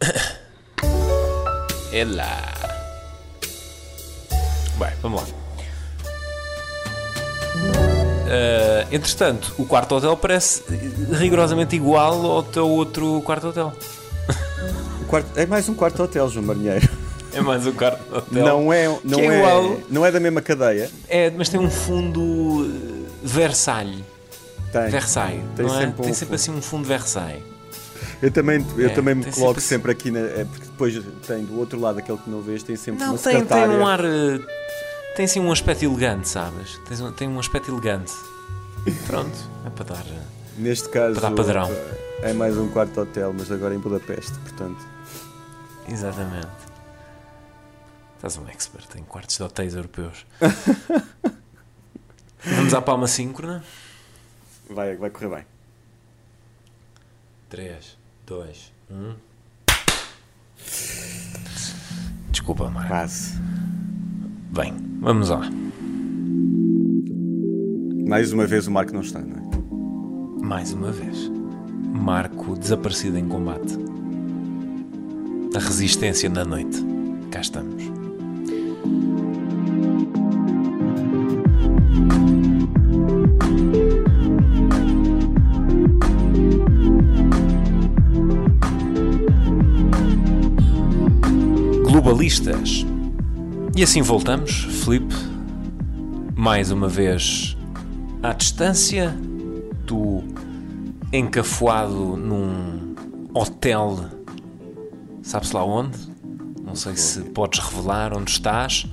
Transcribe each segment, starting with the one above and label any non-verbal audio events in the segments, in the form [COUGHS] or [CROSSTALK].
[COUGHS] É lá. Bem, vamos lá. Uh, entretanto, o quarto hotel parece rigorosamente igual ao teu outro quarto hotel. Quarto, é mais um quarto hotel, João Marinheiro. É mais um quarto hotel. Não é, não é, é, igual. não é da mesma cadeia. É, mas tem um fundo uh, Versailles. Tem. Versailles. Tem não é? sempre um tem sempre assim um fundo Versailles. Eu também, eu É, também me tem coloco sempre- sempre, aqui, na, é, porque depois tem do outro lado aquele que não vês, tem sempre Não, uma tem, tem secretária. um ar. uh, Tem assim um aspecto elegante, sabes? Tem, um- tem um aspecto elegante. Pronto, é para dar. uh, Neste caso Para dar padrão. é mais um quarto hotel, mas agora em Budapeste, portanto. Exatamente. Estás um expert em quartos de hotéis europeus. [LAUGHS] Vamos à palma síncrona? Vai, vai correr bem. 3, 2, 1. Desculpa, Marco. Quase. Bem, vamos lá. Mais uma vez o Marco não está, não é? Mais uma vez. Marco desaparecido em combate. A resistência na noite. Cá estamos. Globalistas. E assim voltamos, Filipe, mais uma vez à distância, tu encafuado num hotel, sabe-se lá onde? Não sei se podes revelar onde estás.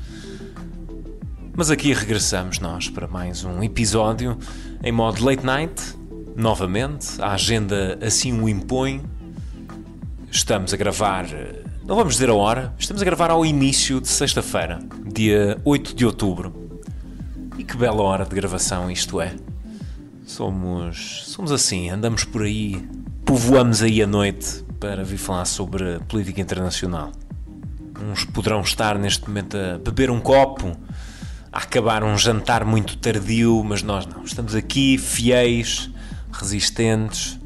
Mas aqui regressamos nós para mais um episódio em modo late night, novamente, a agenda assim o impõe. Estamos a gravar, eh, não vamos dizer a hora, estamos a gravar ao início de sexta-feira, dia 8 de outubro. E que bela hora de gravação isto é. Somos, somos assim, andamos por aí, povoamos aí a noite para vir falar sobre política internacional. Uns poderão estar neste momento a beber um copo, a acabar um jantar muito tardio, mas nós não. Estamos aqui fiéis, resistentes,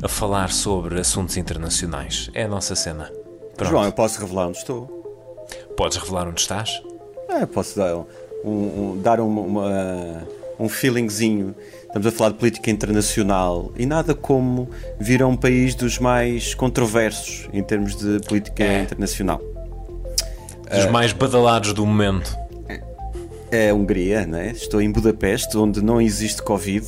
a falar sobre assuntos internacionais. É a nossa cena. Pronto. João, eu posso revelar onde estou? Podes revelar onde estás? É, posso dar um, um- dar uma, uma- um feelingzinho. Estamos a falar de política internacional e nada como vir a um país dos mais controversos em termos de política É. internacional. Dos mais badalados do momento. É a Hungria, né? Estou em Budapeste, onde não existe Covid.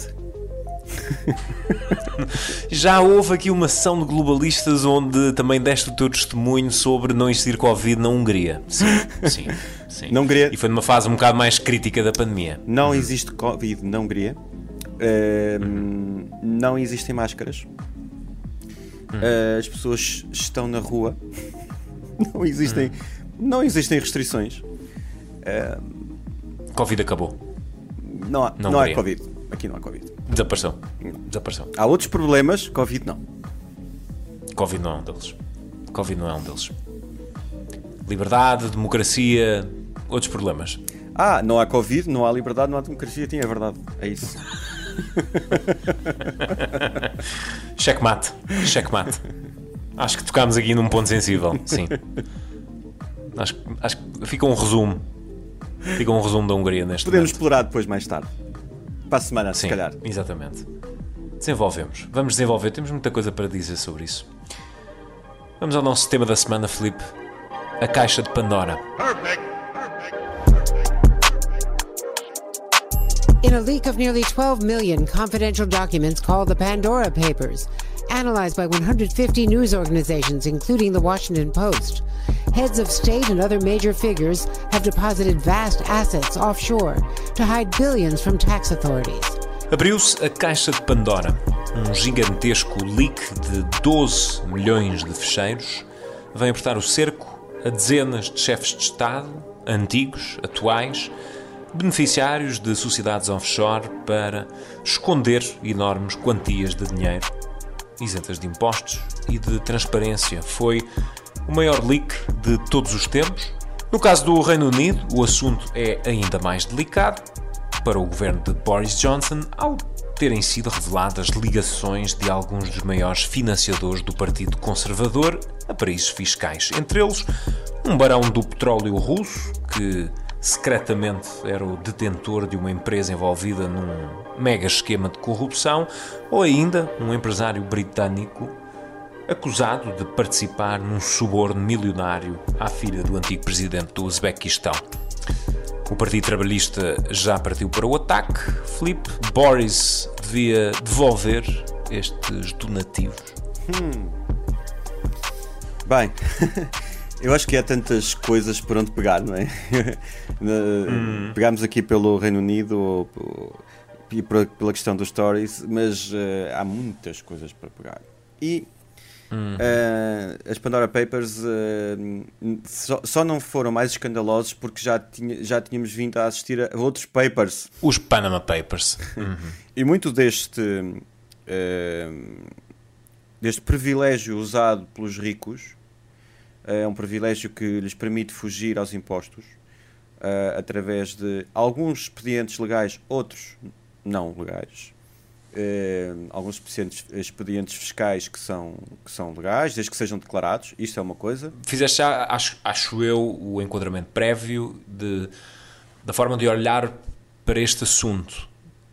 [LAUGHS] Já houve aqui uma sessão de globalistas onde também deste o teu testemunho sobre não existir Covid na Hungria. Sim, sim, sim. Na Hungria- E foi numa fase um bocado mais crítica da pandemia. Não existe Covid na Hungria. Ehm, Não existem máscaras. Eh, As pessoas estão na rua. [LAUGHS] Não existem, não existem restrições. Covid acabou. Não há, Na não há. Covid. Aqui não há Covid. Desapareceu. Desapareceu. Há outros problemas, Covid não. Covid não é um deles. Covid não é um deles. Liberdade, democracia, outros problemas. Ah, não há Covid, não há liberdade, não há democracia. Tinha verdade. É isso. [LAUGHS] Checkmate. Checkmate. Acho que tocámos aqui num ponto sensível. Sim. Acho, acho que fica um resumo. Fica um resumo da Hungria neste Podemos momento. explorar depois, mais tarde. Para a semana, Sim, se calhar. exatamente. Desenvolvemos. Vamos desenvolver. Temos muita coisa para dizer sobre isso. Vamos ao nosso tema da semana, Felipe. A caixa de Pandora. In a leak of nearly 12 million confidential documents called the Pandora Papers, analyzed by 150 news organizations, including the Washington Post, heads of state and other major figures have deposited vast assets offshore to hide billions from tax authorities. Abriu-se a caixa de Pandora. Um gigantesco leak de 12 milhões de fecheiros vem apertar o cerco a dezenas de chefes de Estado, antigos, atuais, beneficiários de sociedades offshore para esconder enormes quantias de dinheiro, isentas de impostos e de transparência. Foi o maior leak de todos os tempos. No caso do Reino Unido, o assunto é ainda mais delicado. Para o governo de Boris Johnson, ao terem sido reveladas ligações de alguns dos maiores financiadores do Partido Conservador a paraísos fiscais, entre eles um barão do petróleo russo que secretamente era o detentor de uma empresa envolvida num mega esquema de corrupção, ou ainda um empresário britânico acusado de participar num suborno milionário à filha do antigo presidente do Uzbequistão. O Partido Trabalhista já partiu para o ataque. Filipe Boris devia devolver estes donativos. Hum. Bem, [LAUGHS] Eu acho que há tantas coisas por onde pegar, não é? [LAUGHS] hum. Pegámos aqui pelo Reino Unido e pela questão dos stories, mas uh, há muitas coisas para pegar. E uh, as Pandora Papers uh, só, só, não foram mais escandalosos porque já, tinha, já tínhamos vindo a assistir a outros papers. Os Panama Papers. [LAUGHS] Uhum. e muito deste. deste privilégio usado pelos ricos é um privilégio que lhes permite fugir aos impostos uh, através de alguns expedientes legais, outros não legais. Uh, alguns expedientes, fiscais que são, que são legais, desde que sejam declarados, isto é uma coisa. Fizeste já, acho, acho eu, o enquadramento prévio de, da forma de olhar para este assunto,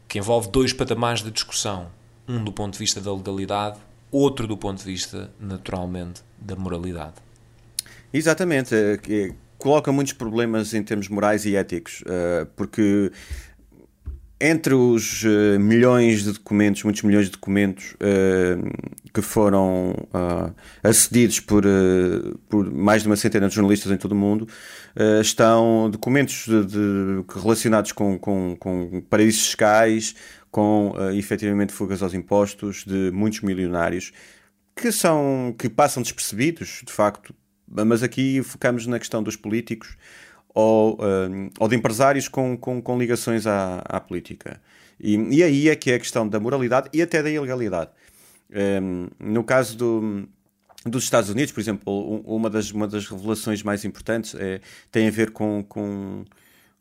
que envolve dois patamares de discussão. Um do ponto de vista da legalidade, outro do ponto de vista, naturalmente, da moralidade. Exatamente, que coloca muitos problemas em termos morais e éticos, uh, porque entre os uh, milhões de documentos, muitos milhões de documentos uh, que foram acedidos por, por mais de uma centena de jornalistas em todo o mundo, estão documentos de, de, relacionados com, com, com paraísos fiscais, com efetivamente fugas aos impostos de muitos milionários que são que passam despercebidos de facto mas aqui focamos na questão dos políticos ou, um, ou de empresários com, com, com ligações à, à política. E, e, aí é que é a questão da moralidade e até da ilegalidade. Um, no caso do, dos Estados Unidos, por exemplo, uma das, uma das revelações mais importantes é, tem a ver com, com,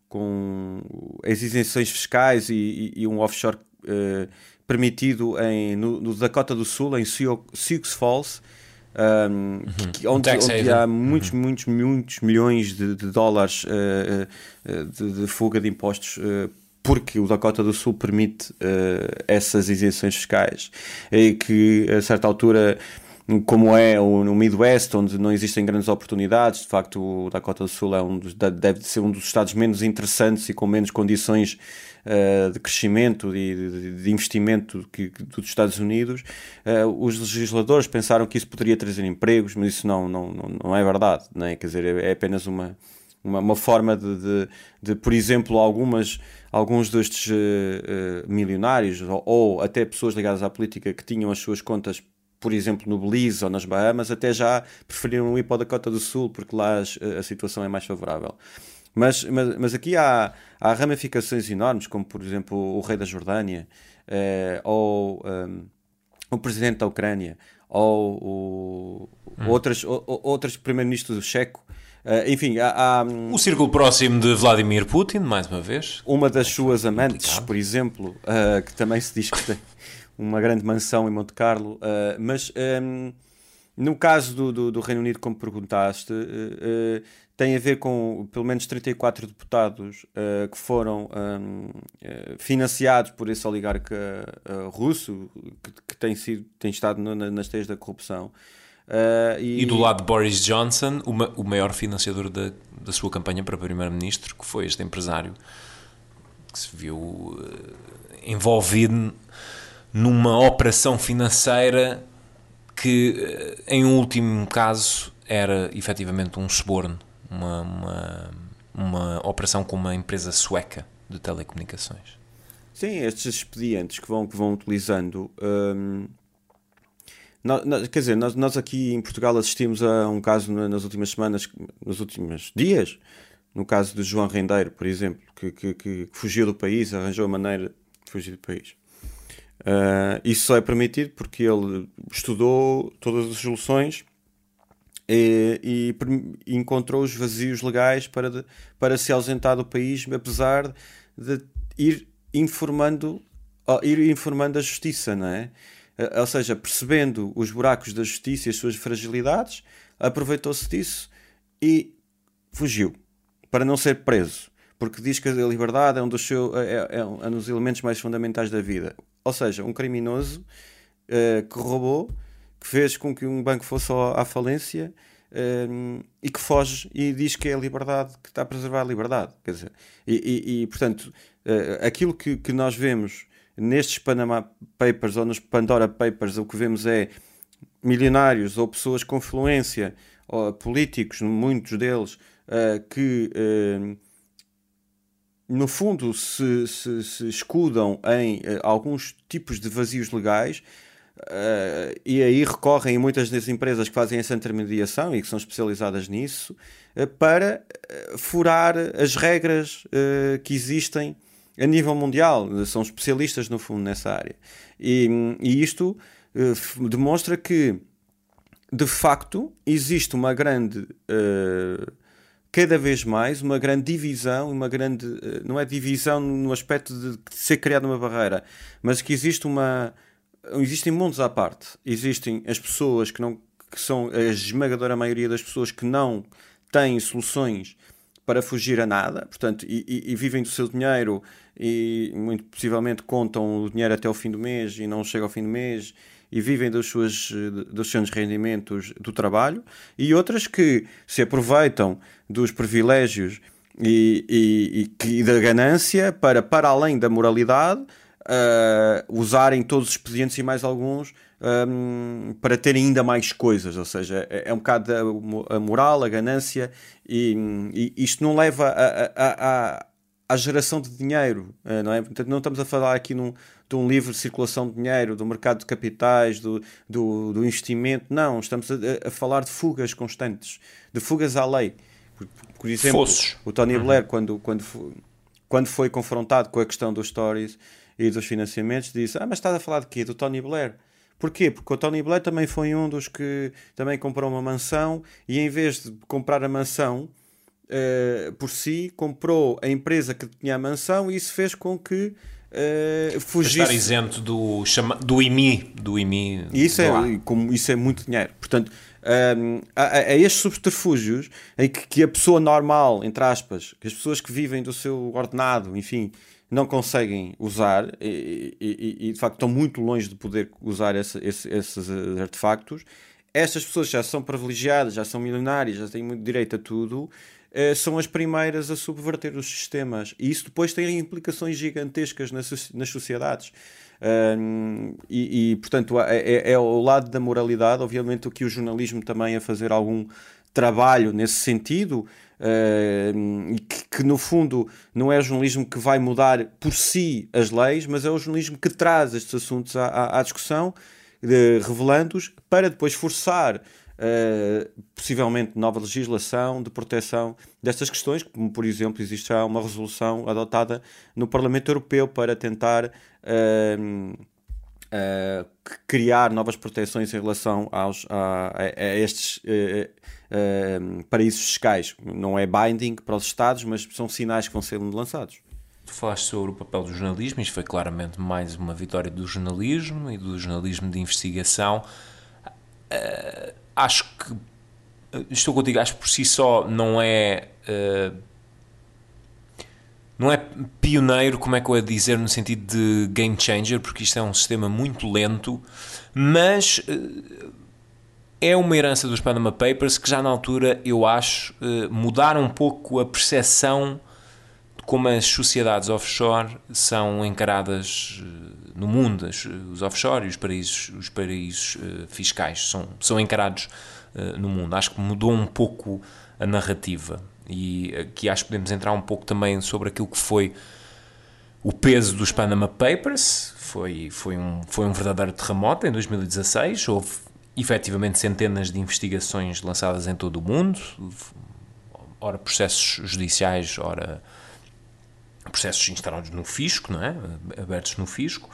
com as isenções fiscais e, e, e um offshore uh, permitido em, no, no, Dakota do Sul, em Sioux Falls, um, que, onde, onde há muitos, uhum. muitos, muitos milhões de, de dólares uh, uh, de, de, fuga de impostos uh, porque o Dakota do Sul permite essas isenções fiscais e que a certa altura como é no Midwest, onde não existem grandes oportunidades, de facto o Dakota do Sul é um dos, deve ser um dos estados menos interessantes e com menos condições uh, de crescimento e de, de, investimento que, dos Estados Unidos. Uh, os legisladores pensaram que isso poderia trazer empregos, mas isso não, não, não, não é verdade, não é? quer dizer, é, é apenas uma, uma, uma forma de, de, de, por exemplo, algumas, alguns destes uh, milionários ou, ou até pessoas ligadas à política que tinham as suas contas por exemplo, no Belize ou nas Bahamas, até já preferiram ir para o Dakota do Sul, porque lá a, a situação é mais favorável. Mas, mas, mas aqui há, há ramificações enormes, como por exemplo o rei da Jordânia, eh, ou um, o presidente da Ucrânia, ou o, hum. outras, ou, outros primeiro-ministros do Checo. Uh, enfim, há, há, o círculo próximo de Vladimir Putin, mais uma vez. Uma das suas amantes, complicado. por exemplo, uh, que também se diz que tem uma grande mansão em Monte Carlo, uh, mas um, ehm, no caso do, do, do, Reino Unido, como perguntaste, uh, uh, tem a ver com pelo menos 34 deputados que foram um, ehm, financiados por esse oligarca russo que, que, tem, sido, tem estado no, nas teias da corrupção. E... e... do lado de Boris Johnson, o, o maior financiador da, da sua campanha para primeiro-ministro, que foi este empresário que se viu envolvido numa operação financeira que, eh, em último caso, era efetivamente um suborno, uma, uma, uma operação com uma empresa sueca de telecomunicações. Sim, estes expedientes que vão, que vão utilizando. Hum, nós, quer dizer, nós, nós aqui em Portugal assistimos a um caso nas últimas semanas, nos últimos dias, no caso de João Rendeiro, por exemplo, que, que, que fugiu do país, arranjou a maneira de fugir do país. Uh, isso só é permitido porque ele estudou todas as soluções e, e, encontrou os vazios legais para, de, para se ausentar do país, apesar de ir informando ir informando a justiça, não é? Ou seja, percebendo os buracos da justiça e as suas fragilidades, aproveitou-se disso e fugiu para não ser preso, porque diz que a liberdade é um seus, é, é, é um dos elementos mais fundamentais da vida. Ou seja, um criminoso uh, que roubou, que fez com que um banco fosse à falência uh, e que foge e diz que é a liberdade, que está a preservar a liberdade. Quer dizer, e, e, e portanto, uh, aquilo que, que nós vemos nestes Panama Papers ou nos Pandora Papers, o que vemos é milionários ou pessoas com influência, ou políticos, muitos deles, uh, que uh, no fundo se, se, se escudam em uh, alguns tipos de vazios legais. e aí recorrem muitas das empresas que fazem essa intermediação e que são especializadas nisso para furar as regras que existem a nível mundial, são especialistas no fundo nessa área. E, e isto uh, demonstra que, de facto, existe uma grande, uh, cada vez mais, uma grande divisão, uma grande, uh, não é divisão no aspecto de ser criada uma barreira, mas que existe uma, existem mundos à parte. Existem as pessoas que não, que são a esmagadora maioria das pessoas que não têm soluções para fugir a nada, portanto, e, e, e, vivem do seu dinheiro e muito possivelmente contam o dinheiro até o fim do mês e não chega ao fim do mês e vivem dos, suas, dos seus rendimentos do trabalho, e outras que se aproveitam dos privilégios e, e, e da ganância para, para além da moralidade, uh, usarem todos os expedientes e mais alguns um, para ter ainda mais coisas, ou seja, é, é um bocado a, a, moral, a ganância, e, e isto não leva a, a, à geração de dinheiro, uh, não é? Portanto, não estamos a falar aqui num, de um livre circulação de dinheiro, do mercado de capitais, do, do, do investimento, não, estamos a, a, falar de fugas constantes, de fugas à lei. Por, por exemplo, Fossos. o Tony uhum. Blair, quando, quando, quando foi confrontado com a questão dos stories e dos financiamentos, disse: Ah, mas estás a falar de quê? Do Tony Blair. Porquê? Porque o Tony Blair também foi um dos que também comprou uma mansão e em vez de comprar a mansão uh, por si, comprou a empresa que tinha a mansão e isso fez com que uh, fugisse. Estar isento do, chama, do IMI. Do IMI isso, é, como, isso é muito dinheiro. Portanto, um, ehm, a, a, estes subterfúgios em que, que, a pessoa normal, entre aspas, que as pessoas que vivem do seu ordenado, enfim, não conseguem usar e, e, e, de facto estão muito longe de poder usar esse, esse, esses artefactos. Estas pessoas já são privilegiadas, já são milionárias, já têm muito direito a tudo, eh, são as primeiras a subverter os sistemas. E isso depois tem implicações gigantescas nas, sociedades. Um, e, e, portanto, é, é, é o lado da moralidade, obviamente, o que o jornalismo também a fazer algum trabalho nesse sentido, uh, que, que, no fundo não é o jornalismo que vai mudar por si as leis, mas é o jornalismo que traz estes assuntos à, à, à discussão, revelando-os, para depois forçar uh, possivelmente nova legislação de proteção destas questões, como por exemplo existe já uma resolução adotada no Parlamento Europeu para tentar uh, uh, criar novas proteções em relação aos, a, a estes uh, paraísos fiscais. Não é binding para os Estados, mas são sinais que vão sendo lançados. Tu falaste sobre o papel do jornalismo, isto foi claramente mais uma vitória do jornalismo e do jornalismo de investigação. Uh, acho que, estou contigo, acho que por si só não é. Uh, não é pioneiro, como é que eu ia dizer, no sentido de game changer, porque isto é um sistema muito lento, mas uh, é uma herança dos Panama Papers que já na altura, eu acho, mudaram um pouco a percepção como as sociedades offshore são encaradas eh, no mundo. Os offshore e os paraísos, os paraísos eh, fiscais são, são encarados no mundo. Acho que mudou um pouco a narrativa e aqui acho que podemos entrar um pouco também sobre aquilo que foi o peso dos Panama Papers. Foi, foi, um, foi um verdadeiro terremoto em 2016. Houve efetivamente centenas de investigações lançadas em todo o mundo, ora processos judiciais, ora processos instalados no fisco, não é? abertos no fisco,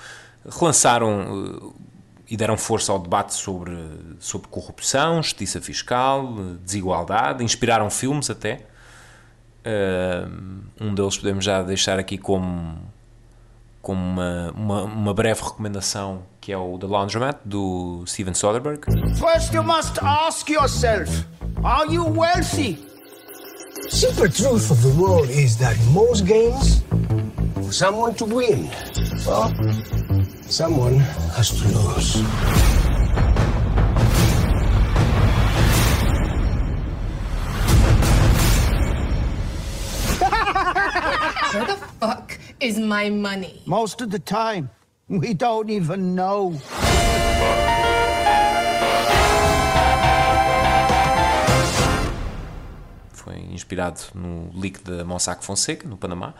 relançaram eh, e deram força ao debate sobre, sobre corrupção, justiça fiscal, desigualdade, inspiraram filmes até. Uh, um deles podemos já deixar aqui como como uma, uma, uma breve recomendação que é o The Laundromat do Steven Soderbergh. First you must ask yourself, are you wealthy? Simple truth of the world is that most games, for someone to win, well, someone has to lose. [LAUGHS] Where the fuck is my money? Most of the time, we don't even know. Inspirado no leak da Mossack Fonseca, no Panamá.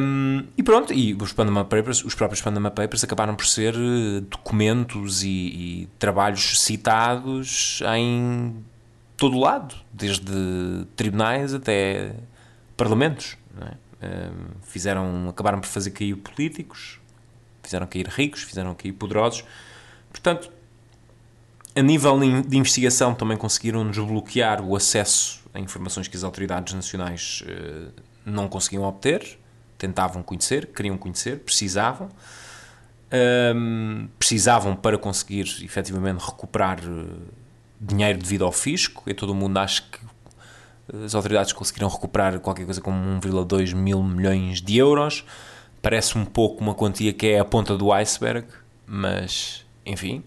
Um, e pronto, e os Panama Papers, os próprios Panama Papers acabaram por ser eh, documentos e, e trabalhos citados em todo lado, desde tribunais até parlamentos. É? Um, fizeram, acabaram por fazer cair políticos, fizeram cair ricos, fizeram cair poderosos. Portanto, a nível de investigação também conseguiram desbloquear o acesso a informações que as autoridades nacionais uh, não conseguiam obter tentavam conhecer, queriam conhecer, precisavam. Um, precisavam para conseguir efetivamente recuperar eh, dinheiro devido ao fisco, e todo o mundo acha que as autoridades conseguiram recuperar qualquer coisa como 1,2 mil milhões de euros. Parece um pouco uma quantia que é a ponta do iceberg, mas enfim,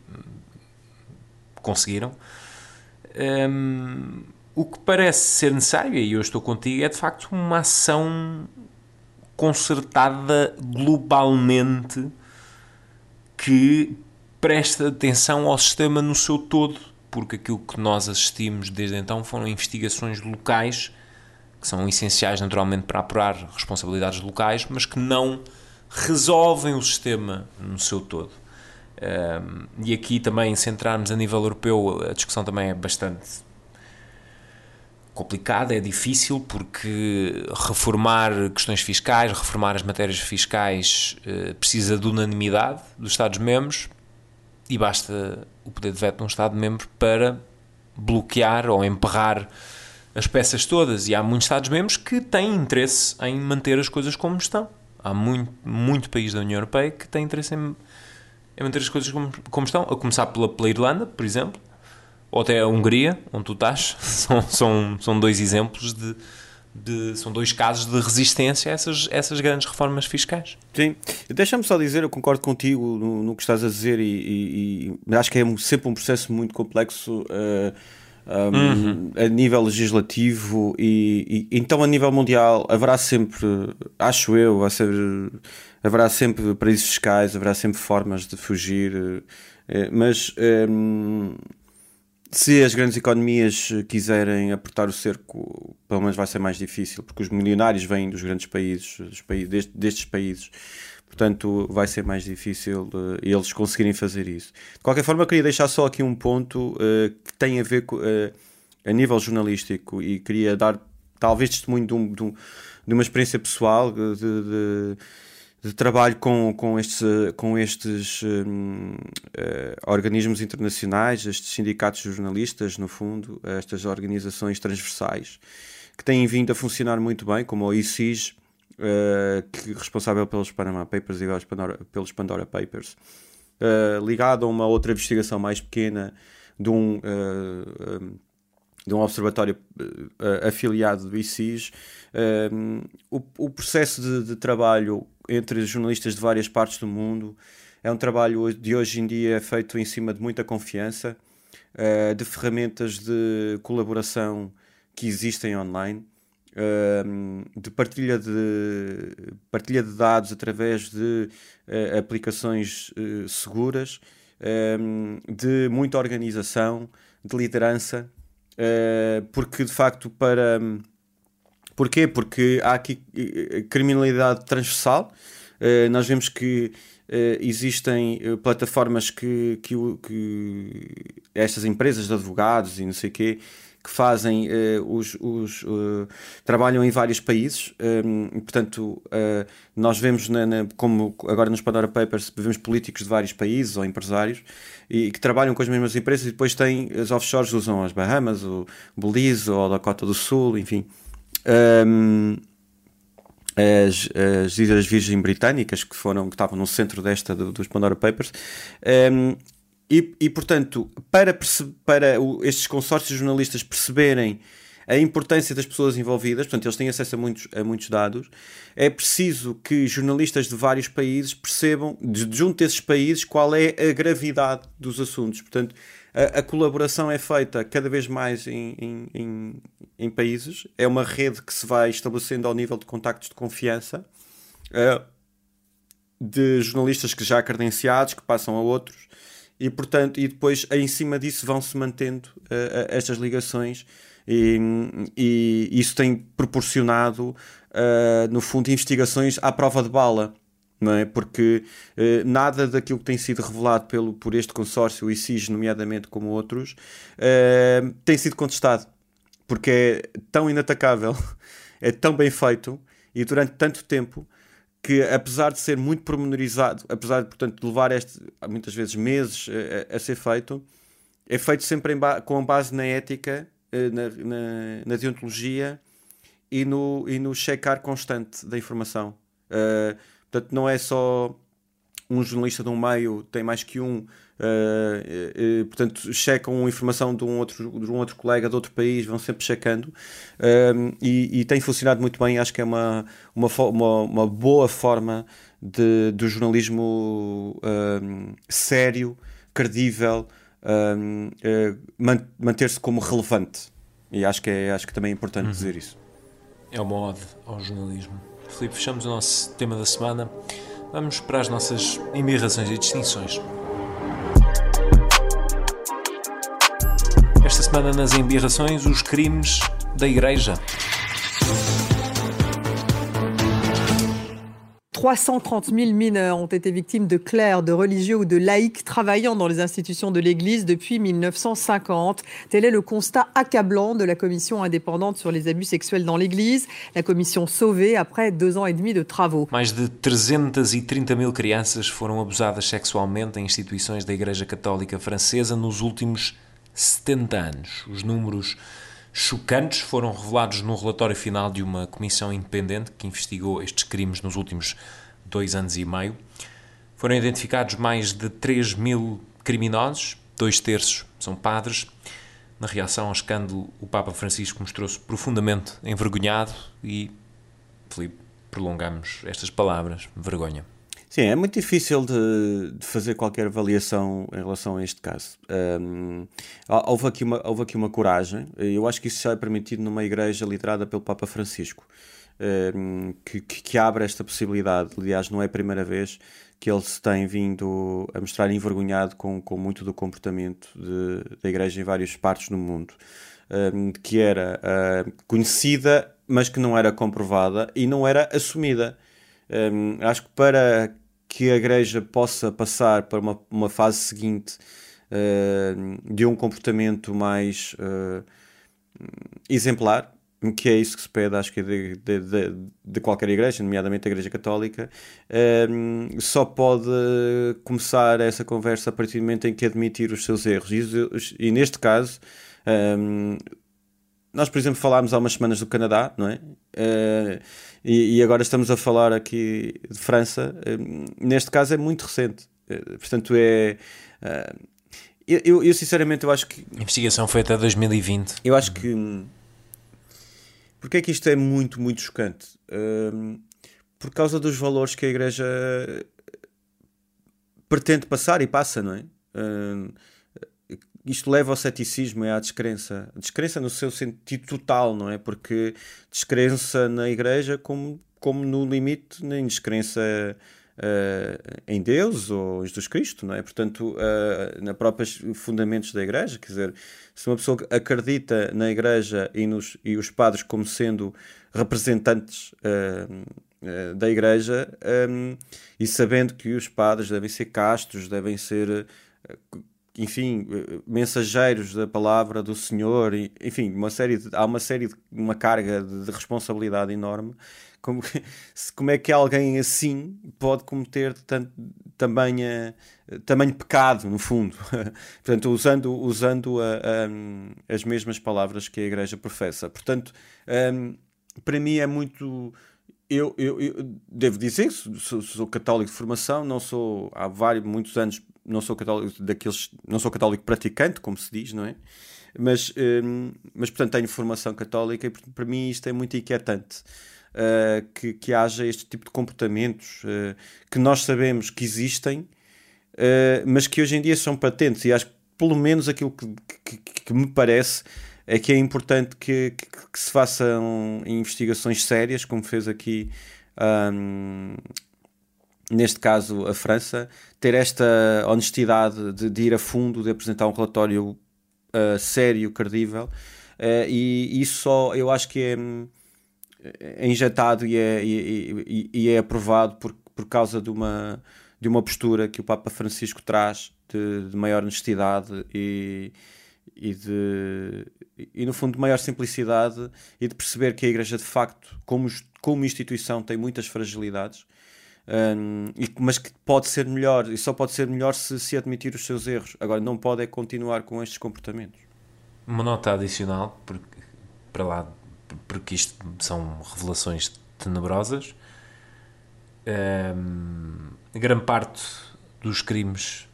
conseguiram. Um, o que parece ser necessário, e eu estou contigo, é de facto uma ação concertada globalmente que presta atenção ao sistema no seu todo, porque aquilo que nós assistimos desde então foram investigações locais que são essenciais naturalmente para apurar responsabilidades locais, mas que não resolvem o sistema no seu todo. Um, e aqui também, se entrarmos a nível europeu, a discussão também é bastante complicado, é difícil, porque reformar questões fiscais, reformar as matérias fiscais eh, precisa de unanimidade dos Estados-membros e basta o poder de veto de um Estado-membro para bloquear ou emperrar as peças todas. E há muitos Estados-membros que têm interesse em manter as coisas como estão. Há muito, muito país da União Europeia que tem interesse em, em manter as coisas como, como estão, a começar pela, pela Irlanda, por exemplo ou até a Hungria, onde tu estás, [LAUGHS] são, são, são dois exemplos de, de, são dois casos de resistência a essas, essas grandes reformas fiscais. Sim, deixa-me só dizer, eu concordo contigo no, no que estás a dizer, e, e, e, acho que é sempre um processo muito complexo. Uh, um, uhum. a nível legislativo e, e, então a nível mundial haverá sempre, acho eu, haverá sempre paraísos fiscais, haverá sempre formas de fugir, uh, mas um, se as grandes economias quiserem apertar o cerco, pelo menos vai ser mais difícil, porque os milionários vêm dos grandes países, dos países destes, destes países. Portanto, vai ser mais difícil eles conseguirem fazer isso. De qualquer forma, eu queria deixar só aqui um ponto uh, que tem a ver com, uh, a nível jornalístico e queria dar talvez testemunho de, um, de, um, de uma experiência pessoal de, de de trabalho com, com estes, com estes um, uh, eh, organismos internacionais, estes sindicatos jornalistas, no fundo, estas organizações transversais, que têm vindo a funcionar muito bem, como o ICIS, uh, que é responsável pelos Panama Papers e pelos Pandora Papers, uh, ligado a uma outra investigação mais pequena de um. Um, de um observatório afiliado do ICIS, uh, o, o, processo de, de, trabalho entre jornalistas de várias partes do mundo. É um trabalho de hoje em dia feito em cima de muita confiança, uh, de ferramentas de colaboração que existem online, uh, de, partilha de partilha de dados através de uh, aplicações seguras, de muita organização, de liderança, porque de facto para Porquê? Porque há aqui eh, criminalidade transversal. Uh, nós vemos que uh, existem uh, plataformas que, que, que, estas empresas de advogados e não sei o quê que fazem os, os trabalham em vários países um, e, portanto nós vemos na, na, como agora nos Pandora Papers vemos políticos de vários países ou empresários e que trabalham com as mesmas empresas e depois têm as offshores usam as Bahamas o Belize ou a Dakota do Sul enfim um, as, as Ilhas Virgem Britânicas, que foram que estavam no centro desta do, dos Pandora Papers. Um, e, e, portanto, para, para o, estes consórcios jornalistas perceberem a importância das pessoas envolvidas, portanto, eles têm acesso a muitos, a muitos dados, é preciso que jornalistas de vários países percebam, de, junto desses países, qual é a gravidade dos assuntos. Portanto, a, colaboração é feita cada vez mais em, em, em, em, países, é uma rede que se vai estabelecendo ao nível de contactos de confiança. Uh, de jornalistas que já credenciados, que passam a outros, e portanto, e depois em cima disso vão-se mantendo uh, estas ligações. E, e, isso tem proporcionado, uh, no fundo, investigações à prova de bala não é? Porque eh, nada daquilo que tem sido revelado pelo, por este consórcio, o ICIS, nomeadamente como outros, eh, tem sido contestado. Porque é tão inatacável, [LAUGHS] é tão bem feito e durante tanto tempo que, apesar de ser muito pormenorizado, apesar de, portanto, de levar este, muitas vezes meses a, a ser feito, é feito sempre ba com base na ética, eh, na, na, na deontologia e no, e no checar constante da informação. Uh, Portanto, não é só um jornalista de um meio tem mais que um, uh, uh, portanto, checam informação de um, outro, de um outro colega de outro país, vão sempre checando uh, e, e, tem funcionado muito bem. Acho que é uma, uma, uma, uma boa forma de, do jornalismo sério, credível, manter-se como relevante. E acho que, é, acho que também é importante uhum. dizer isso. É uma ode ao jornalismo. Filipe, fechamos o nosso tema da semana. Vamos para as nossas embirrações e distinções. Esta semana nas embirrações, os crimes da Igreja. 330 000 mineurs ont été victimes de clercs, de religieux ou de laïcs travaillant dans les institutions de l'Église depuis 1950. Tel est le constat accablant de la commission indépendante sur les abus sexuels dans l'Église, la commission sauvée après deux ans et demi de travaux. Mais de 330 000 crianças foram abusadas sexualmente em instituições da Igreja Católica Francesa nos últimos 70 anos. Os números chocantes foram revelados no relatório final de uma comissão independente que investigou estes crimes nos últimos dois anos e meio. Foram identificados mais de 3 mil criminosos, dois terços são padres. Na reação ao escândalo, o Papa Francisco mostrou-se profundamente envergonhado e, Filipe, prolongamos estas palavras, vergonha. Sim, é muito difícil de, de, fazer qualquer avaliação em relação a este caso. Um, houve, aqui uma, houve aqui uma coragem, eu acho que isso já é permitido numa igreja liderada pelo Papa Francisco, um, que, que, abre esta possibilidade. Aliás, não é a primeira vez que ele se tem vindo a mostrar envergonhado com, com muito do comportamento de, da igreja em várias partes do mundo, um, que era uh, conhecida, mas que não era comprovada e não era assumida. Um, acho que para que a igreja possa passar para uma, uma fase seguinte uh, de um comportamento mais uh, exemplar, que é isso que se pede, acho que de, de, de, de qualquer igreja, nomeadamente a Igreja Católica, um, só pode começar essa conversa a partir do momento em que admitir os seus erros. E, e neste caso, um, nós, por exemplo, falámos há umas semanas do Canadá, não é? Uh, e, e, agora estamos a falar aqui de França. Uh, neste caso é muito recente. Uh, portanto, é. Eu, eu, sinceramente eu acho que. investigação foi até 2020. Eu acho que. Porque é que isto é muito, muito chocante? por causa dos valores que a Igreja pretende passar e passa, não é? Isto leva ao ceticismo e à descrença. Descrença no seu sentido total, não é? Porque descrença na Igreja como, como no limite, nem descrença uh, em Deus ou em Jesus Cristo, não é? Portanto, uh, na próprios fundamentos da Igreja, quer dizer, se uma pessoa acredita na Igreja e, nos, e os padres como sendo representantes uh, da Igreja um, e sabendo que os padres devem ser castos, devem ser enfim, eh, mensageiros da palavra do Senhor, e, enfim, uma série de, há uma série de uma carga de, de responsabilidade enorme. Como, [LAUGHS] como é que alguém assim pode cometer tanto, tamanho, tamanho pecado, no fundo? [LAUGHS] Portanto, usando, usando a, a, as mesmas palavras que a Igreja professa. Portanto, um, para mim é muito eu, eu, eu devo dizer sou, sou, católico de formação, não sou há vários, muitos anos, não sou católico daqueles, não sou católico praticante, como se diz, não é? Mas, um, mas portanto tenho formação católica e para mim isto é muito inquietante. Uh, que, que haja este tipo de comportamentos uh, que nós sabemos que existem, uh, mas que hoje em dia são patentes. E acho que, pelo menos, aquilo que, que, que me parece é que é importante que, que, que se façam investigações sérias, como fez aqui, um, neste caso, a França, ter esta honestidade de, de ir a fundo, de apresentar um relatório uh, sério, credível, uh, e isso só eu acho que é, é injetado e é, e, e, e é aprovado por, por causa de uma, de uma postura que o Papa Francisco traz de, de maior honestidade e e de e no fundo de maior simplicidade e de perceber que a Igreja de facto como, como instituição tem muitas fragilidades um, mas que pode ser melhor e só pode ser melhor se, se admitir os seus erros. Agora não pode é continuar com estes comportamentos. Uma nota adicional porque, para lá porque isto são revelações tenebrosas. Um, grande parte dos crimes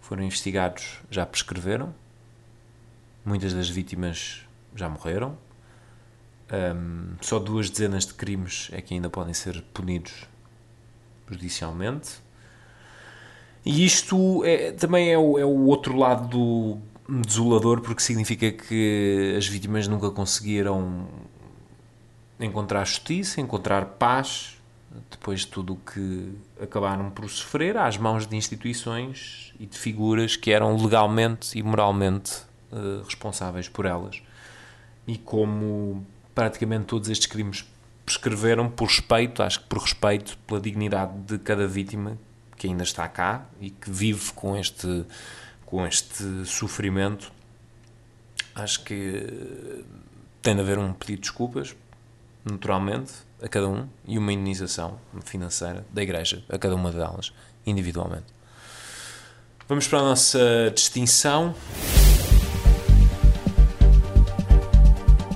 foram investigados já prescreveram. Muitas das vítimas já morreram. Um, só duas dezenas de crimes é que ainda podem ser punidos judicialmente. E isto é, também é o, é o outro lado do desolador, porque significa que as vítimas nunca conseguiram encontrar justiça, encontrar paz, depois de tudo o que acabaram por sofrer, às mãos de instituições e de figuras que eram legalmente e moralmente uh, responsáveis por elas. E como praticamente todos estes crimes prescreveram por respeito, acho que por respeito pela dignidade de cada vítima que ainda está cá e que vive com este, com este sofrimento, acho que tem de haver um pedido de desculpas, naturalmente, a cada um e uma indenização financeira da Igreja a cada uma delas, individualmente. Vamos para a nossa distinção.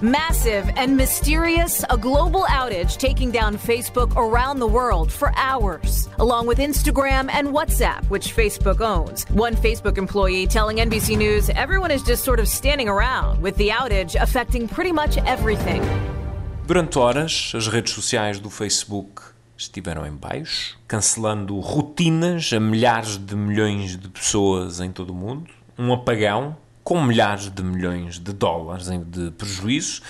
Massive and mysterious, a global outage taking down Facebook around the world for hours, along with Instagram and WhatsApp, which Facebook owns. One Facebook employee telling NBC News everyone is just sort of standing around, with the outage affecting pretty much everything. Durante horas, as redes sociais do Facebook estiveram em baixo, cancelando rotinas a milhares de milhões de pessoas em todo o mundo, um apagão com milhares de milhões de dólares de prejuízo,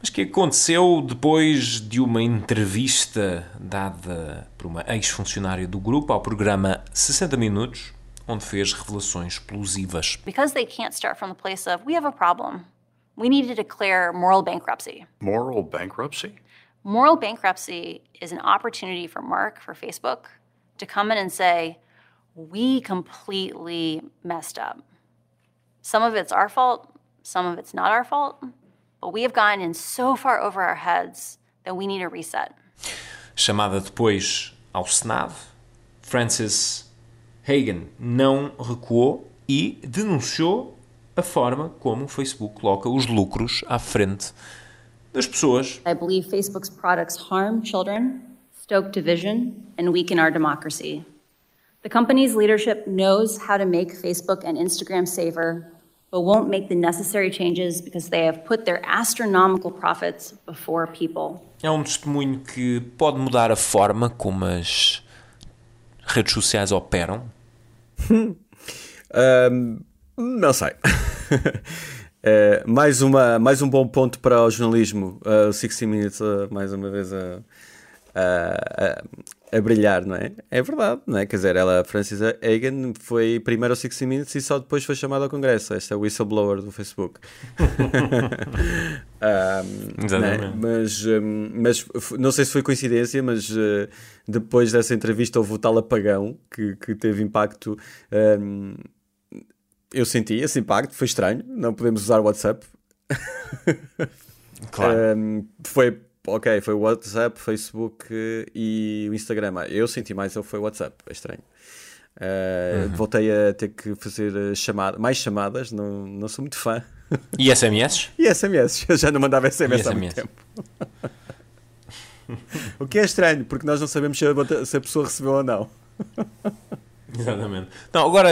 mas que aconteceu depois de uma entrevista dada por uma ex-funcionária do grupo ao programa 60 Minutos, onde fez revelações explosivas. Because they can't start from the place of we have a problem. We need to declare moral bankruptcy. Moral bankruptcy? Moral bankruptcy is an opportunity for Mark, for Facebook, to come in and say, we completely messed up. Some of it's our fault, some of it's not our fault, but we have gotten in so far over our heads that we need a reset. Chamada depois ao Senado, Francis Hagan não recuou e denunciou a forma como o Facebook coloca os lucros à frente das pessoas. I believe Facebook's products harm children, stoke division, and weaken our democracy. The company's leadership knows how to make Facebook and Instagram safer, but won't make the necessary changes because they have put their astronomical profits before people. É um testemunho que pode mudar a forma como as redes sociais operam? um, não sei. [LAUGHS] é, mais, uma, mais um bom ponto para o jornalismo. Uh, o 60 Minutes, uh, mais uma vez, a, a, a, brilhar, não é? É verdade, não é? Quer dizer, ela, Francis Hagan, foi primeiro ao 60 Minutes e só depois foi chamada ao Congresso. Esta é whistleblower do Facebook. [LAUGHS] um, né? Mas, um, mas não sei se foi coincidência, mas uh, depois dessa entrevista houve o tal apagão que, que teve impacto. Um, eu senti esse impacto, foi estranho. Não podemos usar WhatsApp. Claro. foi ok, foi o WhatsApp, Facebook e o Instagram. Ah, eu senti mais, foi o WhatsApp, é estranho. Uh, uhum. Voltei a ter que fazer chamada, mais chamadas, não, não sou muito fã. E SMS? [LAUGHS] e SMS, eu já não mandava SMS, SMS. há muito tempo. [LAUGHS] o que é estranho, porque nós não sabemos se a, se a pessoa recebeu ou não. [LAUGHS] Exatamente. Não, agora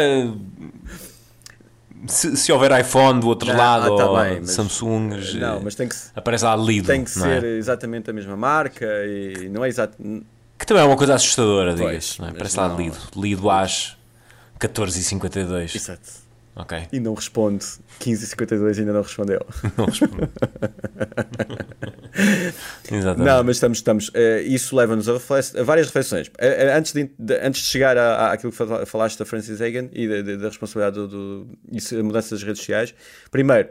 se, se houver iPhone do outro não, lado ah, tá ou bem, mas, Samsung, não, mas tem que, aparece lá lido. Tem que ser é? exatamente a mesma marca e não é exato. Que também é uma coisa assustadora, digas. É? Parece lá lido. Lido às 14h52. Exato. Ok. E não responde. 15h52 ainda não respondeu. [LAUGHS] Não responde. [LAUGHS] Exatamente. Não, mas estamos. estamos uh, isso leva-nos a, a, várias reflexões. Uh, antes, de, de, antes de chegar a, àquilo que falaste da Francis Hagan e da, da responsabilidade do, do, da mudança das redes sociais, primeiro,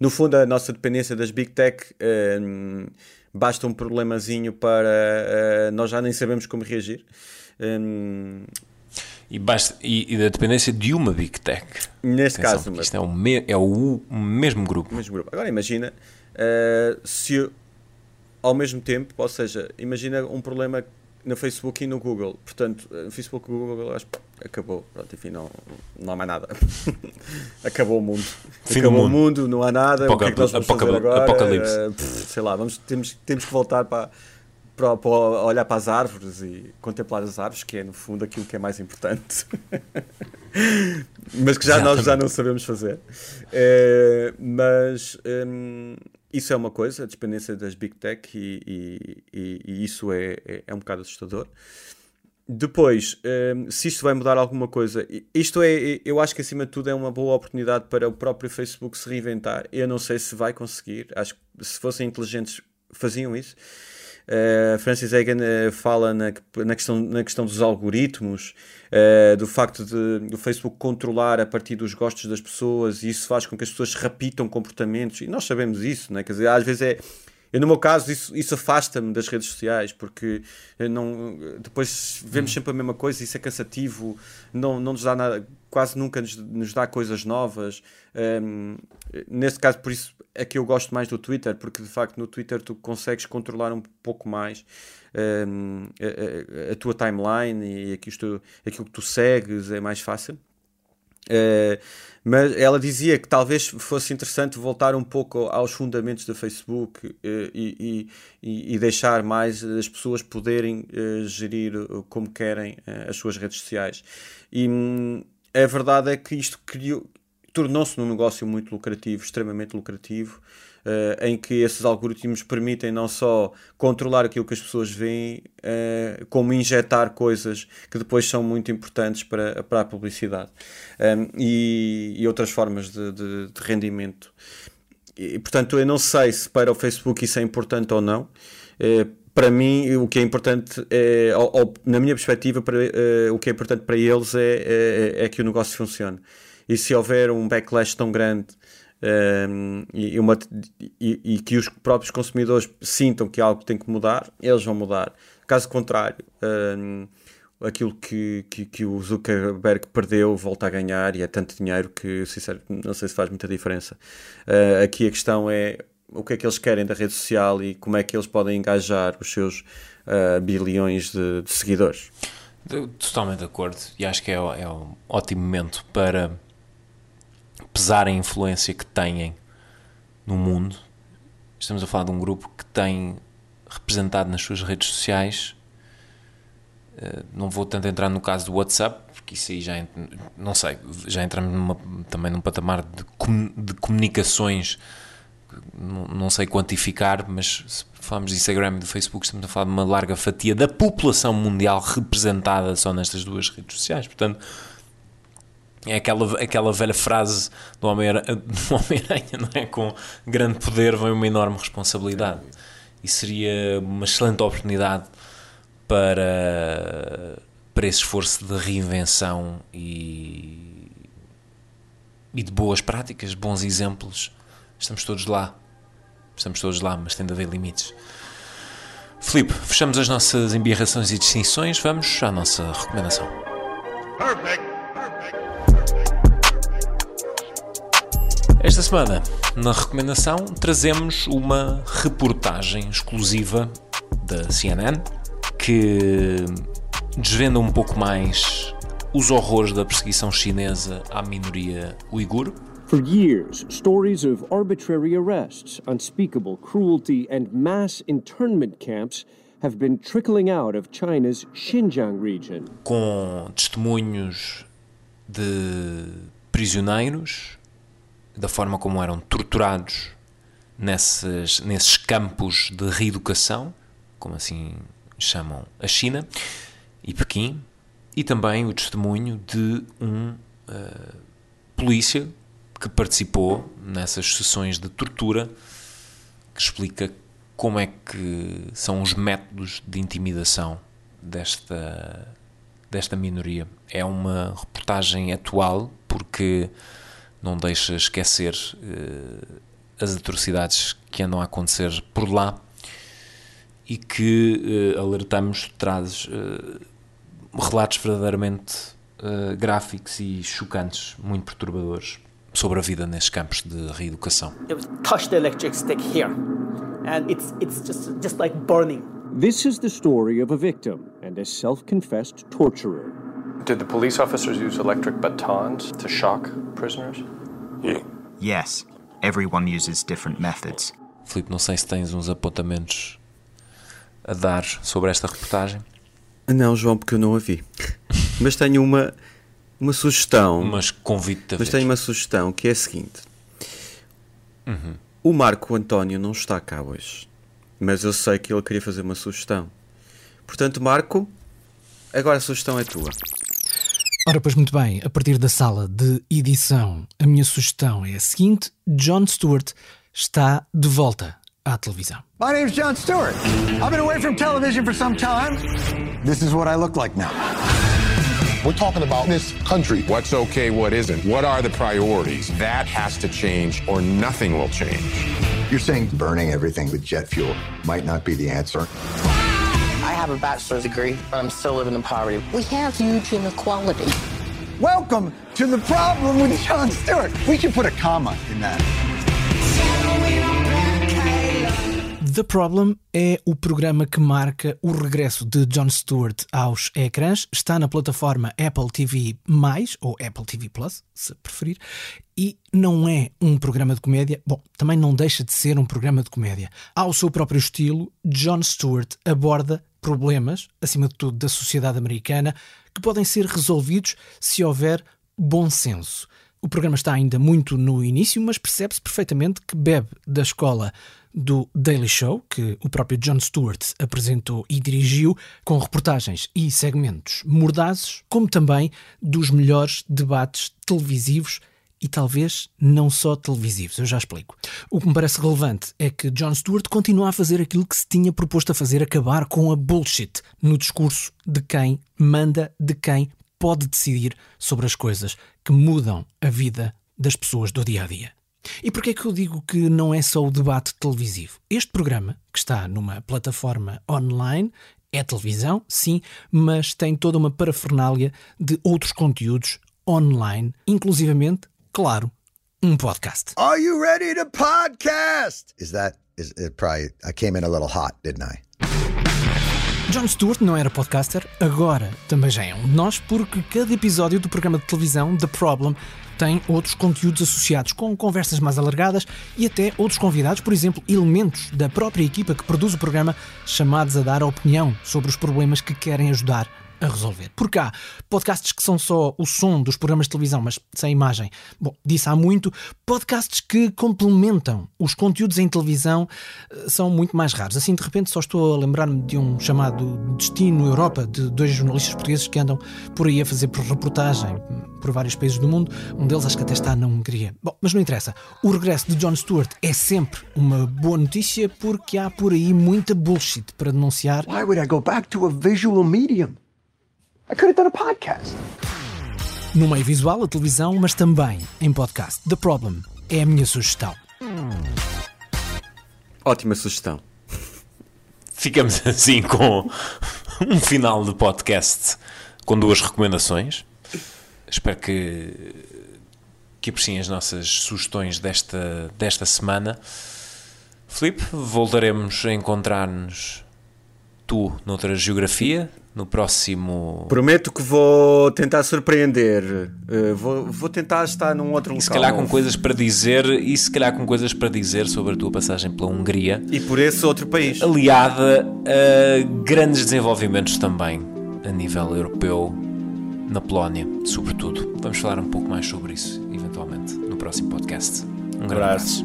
no fundo, a nossa dependência das Big Tech. Uh, basta um problemazinho para nós já nem sabemos como reagir. Um, e, basta, e, e, da dependência de uma Big Tech. Neste Atenção, caso, isto é, o, me, é o, mesmo grupo. O mesmo grupo. Agora imagina uh, se ao mesmo tempo, ou seja, imagina um problema no Facebook e no Google. Portanto, no Facebook e Google acho acabou. Pronto, enfim, não, não há mais nada. [LAUGHS] acabou o mundo. Fim acabou o mundo. não há nada. Apocal o que é que nós vamos fazer agora? Apocalipse. Uh, sei lá, vamos, temos, temos que voltar para para, para, olhar para as árvores e contemplar as árvores, que é no fundo aquilo que é mais importante. [LAUGHS] mas que já nós já não sabemos fazer. É, mas hum, isso é uma coisa, a dependência das Big Tech, e, e, e isso é, é, é, um bocado assustador. Depois, hum, se isto vai mudar alguma coisa, isto é, eu acho que acima de tudo é uma boa oportunidade para o próprio Facebook se reinventar. Eu não sei se vai conseguir, acho que se fossem inteligentes faziam isso. Uh, Francis Hagan uh, fala na, na, questão, na questão dos algoritmos, uh, do facto de do Facebook controlar a partir dos gostos das pessoas e isso faz com que as pessoas repitam comportamentos e nós sabemos isso, né? quer dizer, às vezes é. Eu, no meu caso, isso, isso afasta-me das redes sociais porque não, depois vemos hum. sempre a mesma coisa, isso é cansativo, não, não nos dá nada, quase nunca nos, nos dá coisas novas. Um, nesse caso, por isso é que eu gosto mais do Twitter, porque de facto no Twitter tu consegues controlar um pouco mais um, a, a, a, tua timeline e aquilo, aquilo, que tu segues é mais fácil. Uh, mas ela dizia que talvez fosse interessante voltar um pouco aos fundamentos do Facebook uh, e, e, e, deixar mais as pessoas poderem uh, gerir como querem as suas redes sociais. E hum, a verdade é que isto criou, tornou-se num negócio muito lucrativo, extremamente lucrativo, uh, em que esses algoritmos permitem não só controlar aquilo que as pessoas veem, uh, como injetar coisas que depois são muito importantes para, para a publicidade um, e, e, outras formas de, de, de rendimento. E, portanto, eu não sei se para o Facebook isso é importante ou não. Uh, para mim, o que é importante, é, ou, ou, na minha perspectiva, para, o que é importante para eles é, é, é que o negócio funcione e se houver um backlash tão grande um, e, uma, e, e, que os próprios consumidores sintam que algo tem que mudar, eles vão mudar. Caso contrário, um, aquilo que, que, que, o Zuckerberg perdeu volta a ganhar e é tanto dinheiro que, sinceramente, não sei se faz muita diferença. Uh, aqui a questão é o que é que eles querem da rede social e como é que eles podem engajar os seus uh, bilhões de, de seguidores. Totalmente de acordo e acho que é, é um ótimo momento para pesar a influência que têm no mundo. Estamos a falar de um grupo que tem representado nas suas redes sociais. Uh, não vou tanto entrar no caso do WhatsApp, porque isso aí já, não sei, já entramos numa, também num patamar de, de comunicações, não, sei quantificar, mas se falamos de Instagram e do Facebook, estamos a falar de uma larga fatia da população mundial representada só nestas duas redes sociais. Portanto, é aquela, aquela velha frase do Homem-Aranha, [LAUGHS] Homem não é? Com grande poder vem uma enorme responsabilidade. E seria uma excelente oportunidade para, para esse esforço de reinvenção e, e de boas práticas, bons exemplos. Estamos todos lá. Estamos todos lá, mas tem de haver limites. Filipe, fechamos as nossas embirrações e distinções. Vamos à nossa recomendação. Perfect. Esta semana, na recomendação, trazemos uma reportagem exclusiva da CNN que desvenda um pouco mais os horrores da perseguição chinesa à minoria uigur. For years, stories of arbitrary arrests, unspeakable cruelty, and mass internment camps have been trickling out of China's Xinjiang region. Com testemunhos de prisioneiros, da forma como eram torturados nesses, nesses campos de reeducação, como assim chamam a China e Pequim, e também o testemunho de um uh, polícia que participou nessas sessões de tortura, que explica como é que são os métodos de intimidação desta, desta minoria. É uma reportagem atual porque não deixa esquecer uh, as atrocidades que andam a acontecer por lá e que uh, alertamos traz uh, relatos verdadeiramente uh, gráficos e chocantes, muito perturbadores sobre a vida nesses campos de reeducação. Touch the electric stick here, and it's it's just just like burning. This is the story of a victim and a self-confessed torturer. Did the police officers use electric batons to shock prisoners? Yeah. Yes. Everyone uses different methods. Filipe, não sei se tens uns apontamentos a dar sobre esta reportagem. Não, João, porque eu não a vi. Mas tenho uma, uma sugestão. Mas convido-te a Mas ver. tenho uma sugestão que é a seguinte: Uhum. o Marco António não está cá hoje, mas eu sei que ele queria fazer uma sugestão. Portanto, Marco, agora a sugestão é tua. Ora, pois muito bem, a partir da sala de edição, a minha sugestão é a seguinte: Jon Stewart está de volta à televisão. My name's Jon Stewart. I've been away from television for some time. This is what I look like now. We're talking about this country. What's okay, what isn't? What are the priorities? That has to change or nothing will change. You're saying burning everything with jet fuel might not be the answer? I have a bachelor's degree, but I'm still living in poverty. We have huge inequality. Welcome to the problem with Jon Stewart. We should put a comma in that. The Problem é o programa que marca o regresso de Jon Stewart aos ecrãs. Está na plataforma Apple TV+, ou Apple TV Plus, se preferir, e não é um programa de comédia. Bom, também não deixa de ser um programa de comédia. Ao seu próprio estilo, Jon Stewart aborda problemas, acima de tudo, da sociedade americana, que podem ser resolvidos se houver bom senso. O programa está ainda muito no início, mas percebe-se perfeitamente que bebe da escola do Daily Show, que o próprio Jon Stewart apresentou e dirigiu, com reportagens e segmentos mordazes, como também dos melhores debates televisivos e talvez não só televisivos, eu já explico. O que me parece relevante é que Jon Stewart continua a fazer aquilo que se tinha proposto a fazer, acabar com a bullshit no discurso de quem manda, de quem pode decidir sobre as coisas que mudam a vida das pessoas do dia a dia. E porquê é que eu digo que não é só o debate televisivo? Este programa, que está numa plataforma online, é televisão, sim, mas tem toda uma parafernália de outros conteúdos online, inclusivamente, claro, um podcast. Are you ready to podcast? Is that is it probably I came in a little hot, didn't I? Jon Stewart não era podcaster, agora também já é um de nós, porque cada episódio do programa de televisão The Problem tem outros conteúdos associados com conversas mais alargadas e até outros convidados, por exemplo, elementos da própria equipa que produz o programa, chamados a dar opinião sobre os problemas que querem ajudar a resolver. Por cá, podcasts que são só o som dos programas de televisão, mas sem imagem. Bom, disse há muito. Podcasts que complementam os conteúdos em televisão eh, são muito mais raros. Assim, de repente, só estou a lembrar-me de um chamado Destino Europa, de dois jornalistas portugueses que andam por aí a fazer reportagem por vários países do mundo. Um deles acho que até está na Hungria. Bom, mas não interessa. O regresso de Jon Stewart é sempre uma boa notícia porque há por aí muita bullshit para denunciar. Why would I go back to a visual medium? I could have done a podcast. no meio visual, a televisão, mas também em podcast. The Problem é a minha sugestão. Ótima sugestão. Ficamos [LAUGHS] assim com um final de podcast com duas recomendações. Espero que, que apreciem as nossas sugestões desta, desta semana. Filipe, voltaremos a encontrar-nos tu noutra geografia no próximo. Prometo que vou tentar surpreender. Uh, vou, vou tentar estar num outro e local. se calhar com coisas para dizer e se calhar com coisas para dizer sobre a tua passagem pela Hungria. E por esse outro país. Aliada a grandes desenvolvimentos também a nível europeu, na Polónia, sobretudo. Vamos falar um pouco mais sobre isso, eventualmente, no próximo podcast. Um grande abraço.